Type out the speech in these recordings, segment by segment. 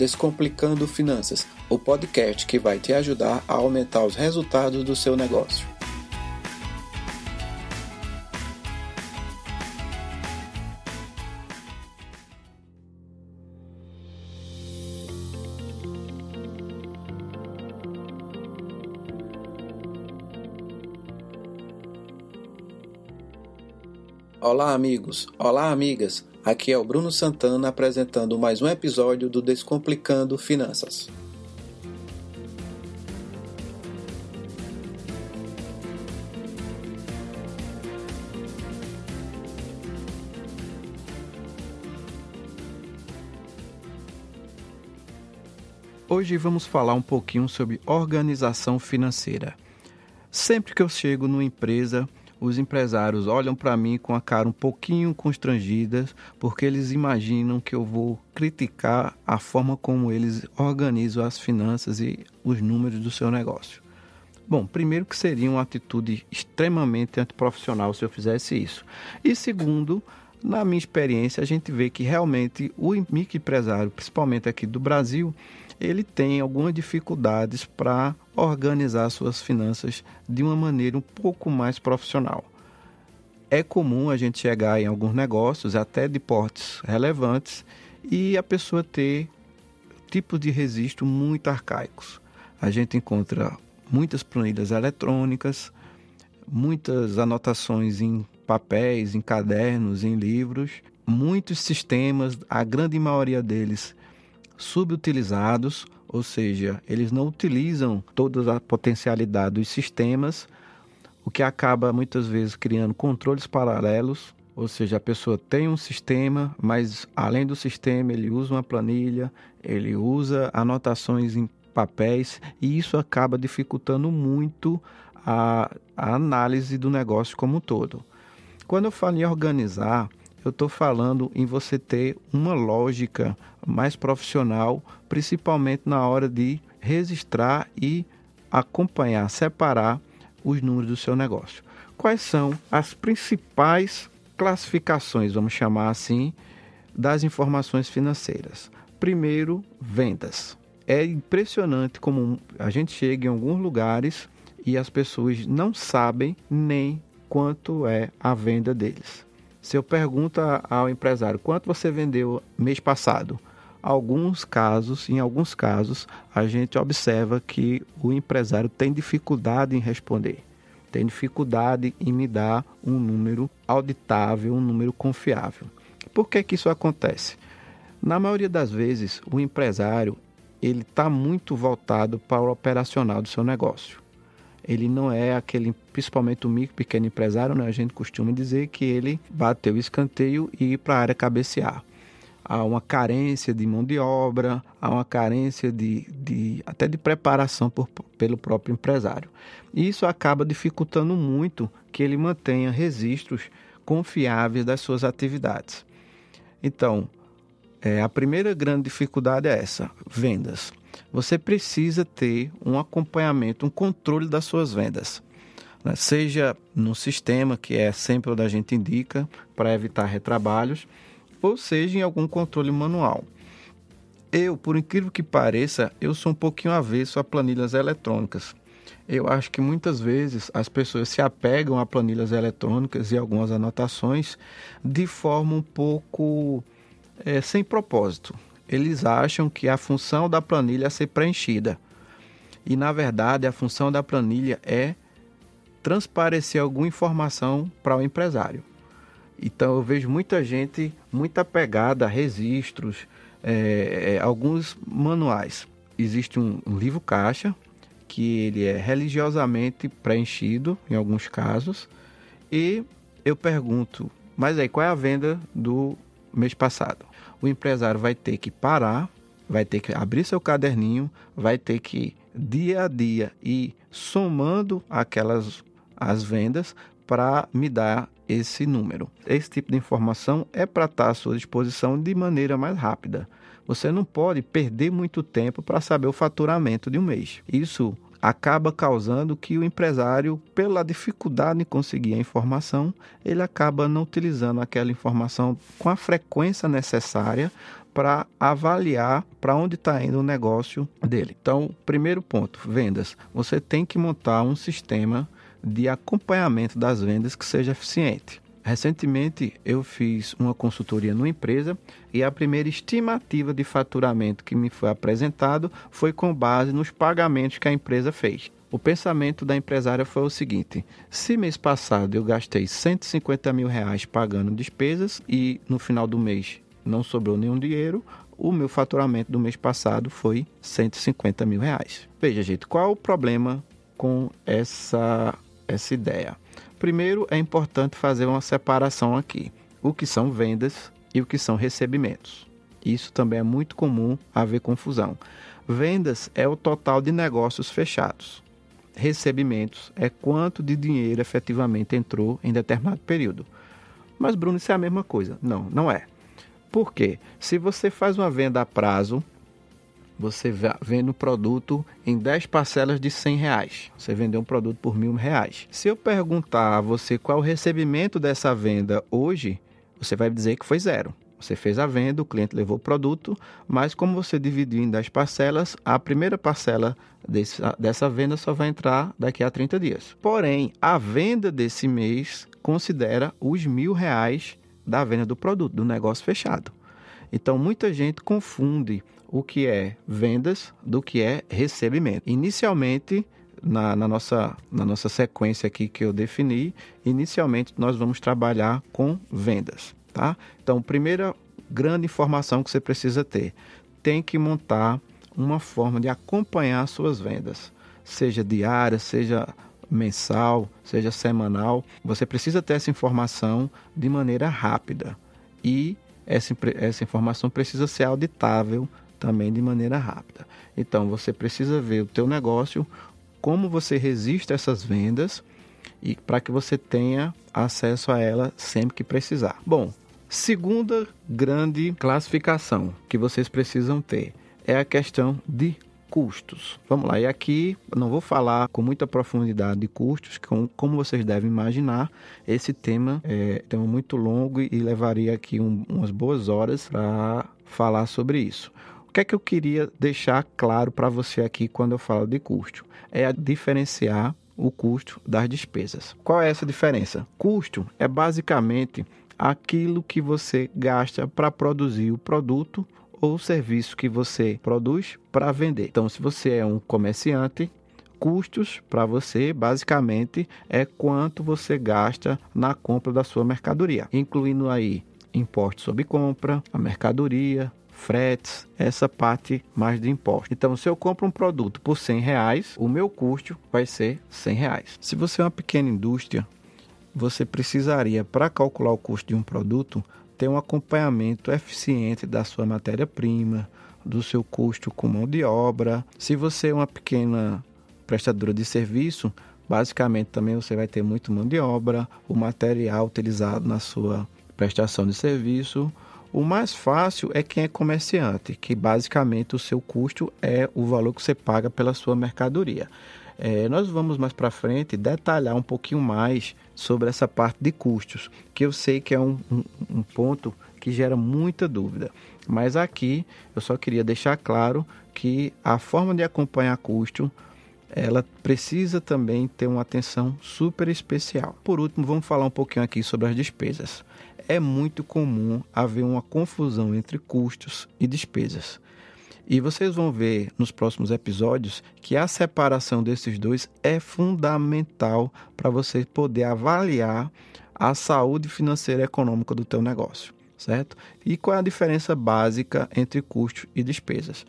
Descomplicando Finanças, o podcast que vai te ajudar a aumentar os resultados do seu negócio. Olá, amigos! Olá, amigas! Aqui é o Bruno Santana apresentando mais um episódio do Descomplicando Finanças. Hoje vamos falar um pouquinho sobre organização financeira. Sempre que eu chego numa empresa, os empresários olham para mim com a cara um pouquinho constrangida, porque eles imaginam que eu vou criticar a forma como eles organizam as finanças e os números do seu negócio. Bom, primeiro que seria uma atitude extremamente antiprofissional se eu fizesse isso. E segundo, na minha experiência, a gente vê que realmente o microempresário, principalmente aqui do Brasil, ele tem algumas dificuldades para organizar suas finanças de uma maneira um pouco mais profissional. É comum a gente chegar em alguns negócios, até de portes relevantes, e a pessoa ter tipos de registro muito arcaicos. A gente encontra muitas planilhas eletrônicas, muitas anotações em papéis, em cadernos, em livros, muitos sistemas, a grande maioria deles subutilizados, ou seja, eles não utilizam toda a potencialidade dos sistemas, o que acaba muitas vezes criando controles paralelos, ou seja, a pessoa tem um sistema, mas além do sistema ele usa uma planilha, ele usa anotações em papéis e isso acaba dificultando muito a, a análise do negócio como um todo. Quando eu falo em organizar, eu estou falando em você ter uma lógica mais profissional, principalmente na hora de registrar e acompanhar, separar os números do seu negócio. Quais são as principais classificações, vamos chamar assim, das informações financeiras? Primeiro, vendas. É impressionante como a gente chega em alguns lugares e as pessoas não sabem nem quanto é a venda deles. Se eu pergunto ao empresário quanto você vendeu mês passado, alguns casos, em alguns casos, a gente observa que o empresário tem dificuldade em responder, tem dificuldade em me dar um número auditável, um número confiável. Por que, que isso acontece? Na maioria das vezes, o empresário ele está muito voltado para o operacional do seu negócio ele não é aquele, principalmente o micro pequeno empresário, né? A gente costuma dizer que ele bateu o escanteio e ir para a área cabecear. Há uma carência de mão de obra, há uma carência de, de até de preparação por, pelo próprio empresário. E isso acaba dificultando muito que ele mantenha registros confiáveis das suas atividades. Então, é, a primeira grande dificuldade é essa: vendas você precisa ter um acompanhamento, um controle das suas vendas. Né? Seja no sistema, que é sempre onde a gente indica para evitar retrabalhos, ou seja em algum controle manual. Eu, por incrível que pareça, eu sou um pouquinho avesso a planilhas eletrônicas. Eu acho que muitas vezes as pessoas se apegam a planilhas eletrônicas e algumas anotações de forma um pouco é, sem propósito eles acham que a função da planilha é ser preenchida. E na verdade, a função da planilha é transparecer alguma informação para o empresário. Então eu vejo muita gente muito apegada a registros, é, é, alguns manuais. Existe um, um livro caixa que ele é religiosamente preenchido em alguns casos e eu pergunto, mas aí qual é a venda do mês passado? O empresário vai ter que parar, vai ter que abrir seu caderninho, vai ter que dia a dia ir somando aquelas as vendas para me dar esse número. Esse tipo de informação é para estar à sua disposição de maneira mais rápida. Você não pode perder muito tempo para saber o faturamento de um mês. Isso acaba causando que o empresário, pela dificuldade em conseguir a informação, ele acaba não utilizando aquela informação com a frequência necessária para avaliar para onde está indo o negócio dele. Então, primeiro ponto, vendas. Você tem que montar um sistema de acompanhamento das vendas que seja eficiente. Recentemente eu fiz uma consultoria numa empresa e a primeira estimativa de faturamento que me foi apresentado foi com base nos pagamentos que a empresa fez. O pensamento da empresária foi o seguinte: se mês passado eu gastei 150 mil reais pagando despesas e no final do mês não sobrou nenhum dinheiro, o meu faturamento do mês passado foi 150 mil reais. Veja, gente, qual o problema com essa, essa ideia? Primeiro, é importante fazer uma separação aqui: o que são vendas e o que são recebimentos. Isso também é muito comum haver confusão. Vendas é o total de negócios fechados. Recebimentos é quanto de dinheiro efetivamente entrou em determinado período. Mas, Bruno, isso é a mesma coisa? Não, não é. Por quê? Se você faz uma venda a prazo, você vende um produto em 10 parcelas de 100 reais. Você vendeu um produto por mil reais. Se eu perguntar a você qual o recebimento dessa venda hoje, você vai dizer que foi zero. Você fez a venda, o cliente levou o produto, mas como você dividiu em 10 parcelas, a primeira parcela desse, dessa venda só vai entrar daqui a 30 dias. Porém, a venda desse mês considera os mil reais da venda do produto, do negócio fechado. Então, muita gente confunde o que é vendas do que é recebimento. Inicialmente, na, na, nossa, na nossa sequência aqui que eu defini, inicialmente nós vamos trabalhar com vendas, tá? Então, primeira grande informação que você precisa ter, tem que montar uma forma de acompanhar suas vendas, seja diária, seja mensal, seja semanal. Você precisa ter essa informação de maneira rápida e essa, essa informação precisa ser auditável também de maneira rápida. Então você precisa ver o teu negócio, como você resiste a essas vendas e para que você tenha acesso a ela sempre que precisar. Bom, segunda grande classificação que vocês precisam ter é a questão de custos. Vamos lá, e aqui não vou falar com muita profundidade de custos, como, como vocês devem imaginar, esse tema é tema muito longo e levaria aqui um, umas boas horas para falar sobre isso. O que é que eu queria deixar claro para você aqui quando eu falo de custo? É diferenciar o custo das despesas. Qual é essa diferença? Custo é basicamente aquilo que você gasta para produzir o produto ou serviço que você produz para vender. Então, se você é um comerciante, custos para você basicamente é quanto você gasta na compra da sua mercadoria, incluindo aí imposto sobre compra, a mercadoria, fretes, essa parte mais de imposto. Então, se eu compro um produto por 100 reais, o meu custo vai ser 100 reais. Se você é uma pequena indústria, você precisaria, para calcular o custo de um produto, ter um acompanhamento eficiente da sua matéria-prima, do seu custo com mão de obra. Se você é uma pequena prestadora de serviço, basicamente também você vai ter muito mão de obra, o material utilizado na sua prestação de serviço. O mais fácil é quem é comerciante, que basicamente o seu custo é o valor que você paga pela sua mercadoria. É, nós vamos mais para frente detalhar um pouquinho mais sobre essa parte de custos, que eu sei que é um, um, um ponto que gera muita dúvida. Mas aqui eu só queria deixar claro que a forma de acompanhar custo ela precisa também ter uma atenção super especial. Por último, vamos falar um pouquinho aqui sobre as despesas. É muito comum haver uma confusão entre custos e despesas. E vocês vão ver nos próximos episódios que a separação desses dois é fundamental para você poder avaliar a saúde financeira e econômica do teu negócio, certo? E qual é a diferença básica entre custo e despesas?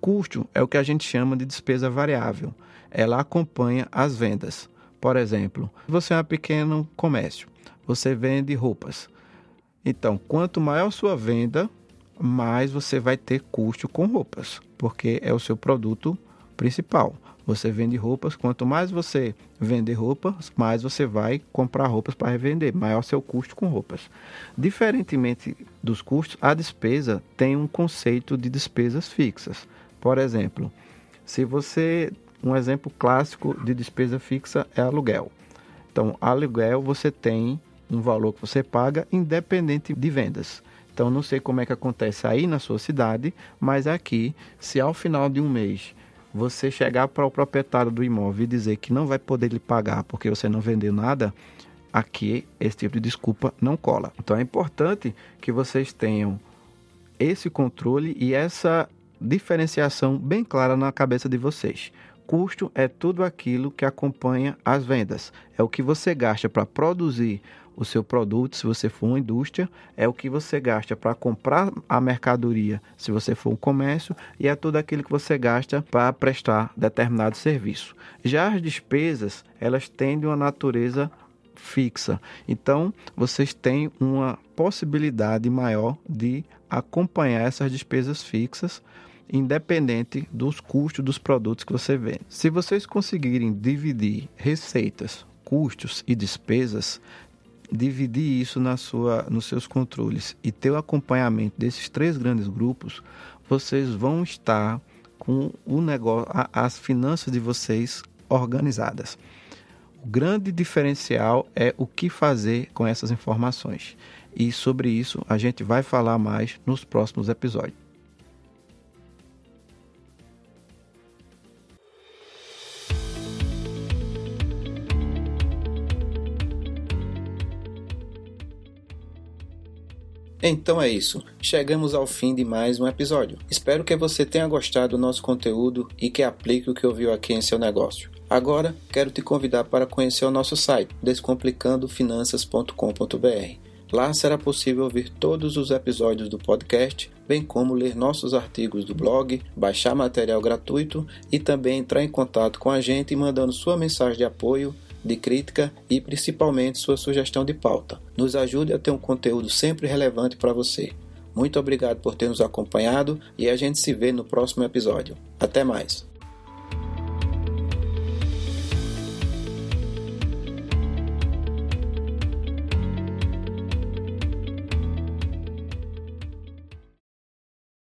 Custo é o que a gente chama de despesa variável. Ela acompanha as vendas. Por exemplo, você é um pequeno comércio, você vende roupas. Então, quanto maior sua venda, mais você vai ter custo com roupas, porque é o seu produto principal. Você vende roupas, quanto mais você vender roupas, mais você vai comprar roupas para revender, maior seu custo com roupas. Diferentemente dos custos, a despesa tem um conceito de despesas fixas. Por exemplo, se você um exemplo clássico de despesa fixa é aluguel. Então, aluguel você tem um valor que você paga independente de vendas. Então não sei como é que acontece aí na sua cidade, mas aqui, se ao final de um mês você chegar para o proprietário do imóvel e dizer que não vai poder lhe pagar porque você não vendeu nada, aqui esse tipo de desculpa não cola. Então é importante que vocês tenham esse controle e essa diferenciação bem clara na cabeça de vocês. Custo é tudo aquilo que acompanha as vendas. É o que você gasta para produzir o seu produto, se você for uma indústria, é o que você gasta para comprar a mercadoria, se você for um comércio, e é tudo aquilo que você gasta para prestar determinado serviço. Já as despesas, elas têm uma natureza fixa. Então, vocês têm uma possibilidade maior de acompanhar essas despesas fixas, independente dos custos dos produtos que você vende. Se vocês conseguirem dividir receitas, custos e despesas, dividir isso na sua, nos seus controles e ter o acompanhamento desses três grandes grupos, vocês vão estar com o negócio, as finanças de vocês organizadas. O grande diferencial é o que fazer com essas informações. E sobre isso a gente vai falar mais nos próximos episódios. Então é isso, chegamos ao fim de mais um episódio. Espero que você tenha gostado do nosso conteúdo e que aplique o que ouviu aqui em seu negócio. Agora, quero te convidar para conhecer o nosso site, descomplicandofinanças.com.br. Lá será possível ouvir todos os episódios do podcast, bem como ler nossos artigos do blog, baixar material gratuito e também entrar em contato com a gente mandando sua mensagem de apoio, de crítica e principalmente sua sugestão de pauta. Nos ajude a ter um conteúdo sempre relevante para você. Muito obrigado por ter nos acompanhado e a gente se vê no próximo episódio. Até mais!